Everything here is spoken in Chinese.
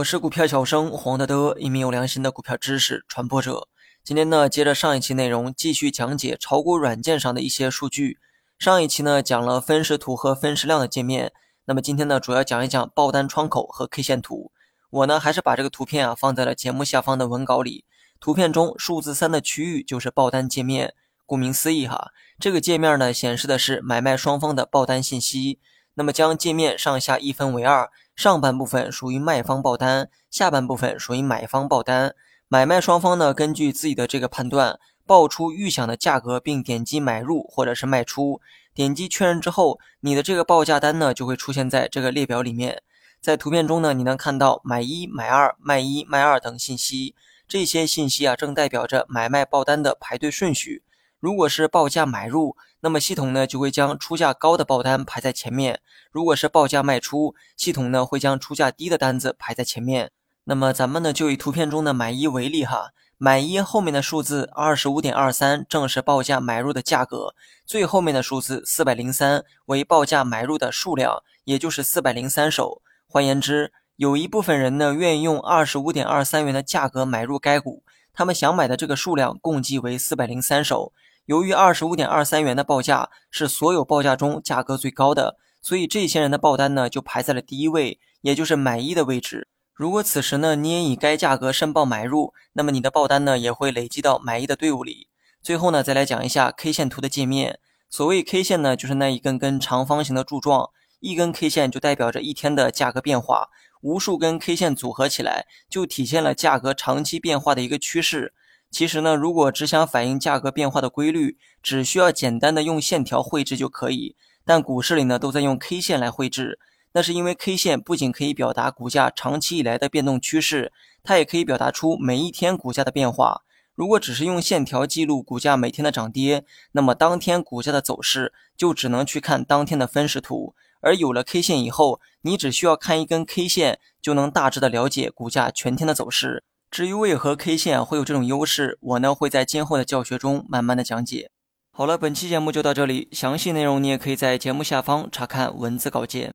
我是股票小生黄德德，一名有良心的股票知识传播者。今天呢，接着上一期内容，继续讲解炒股软件上的一些数据。上一期呢，讲了分时图和分时量的界面。那么今天呢，主要讲一讲爆单窗口和 K 线图。我呢，还是把这个图片啊放在了节目下方的文稿里。图片中数字三的区域就是爆单界面。顾名思义哈，这个界面呢，显示的是买卖双方的爆单信息。那么将界面上下一分为二。上半部分属于卖方报单，下半部分属于买方报单。买卖双方呢，根据自己的这个判断，报出预想的价格，并点击买入或者是卖出。点击确认之后，你的这个报价单呢，就会出现在这个列表里面。在图片中呢，你能看到买一、买二、卖一、卖二等信息。这些信息啊，正代表着买卖报单的排队顺序。如果是报价买入，那么系统呢就会将出价高的报单排在前面；如果是报价卖出，系统呢会将出价低的单子排在前面。那么咱们呢就以图片中的买一为例哈，买一后面的数字二十五点二三正是报价买入的价格，最后面的数字四百零三为报价买入的数量，也就是四百零三手。换言之，有一部分人呢愿意用二十五点二三元的价格买入该股，他们想买的这个数量共计为四百零三手。由于二十五点二三元的报价是所有报价中价格最高的，所以这些人的报单呢就排在了第一位，也就是买一的位置。如果此时呢你也以该价格申报买入，那么你的报单呢也会累积到买一的队伍里。最后呢再来讲一下 K 线图的界面。所谓 K 线呢就是那一根根长方形的柱状，一根 K 线就代表着一天的价格变化，无数根 K 线组合起来就体现了价格长期变化的一个趋势。其实呢，如果只想反映价格变化的规律，只需要简单的用线条绘制就可以。但股市里呢，都在用 K 线来绘制，那是因为 K 线不仅可以表达股价长期以来的变动趋势，它也可以表达出每一天股价的变化。如果只是用线条记录股价每天的涨跌，那么当天股价的走势就只能去看当天的分时图。而有了 K 线以后，你只需要看一根 K 线，就能大致的了解股价全天的走势。至于为何 K 线会有这种优势，我呢会在今后的教学中慢慢的讲解。好了，本期节目就到这里，详细内容你也可以在节目下方查看文字稿件。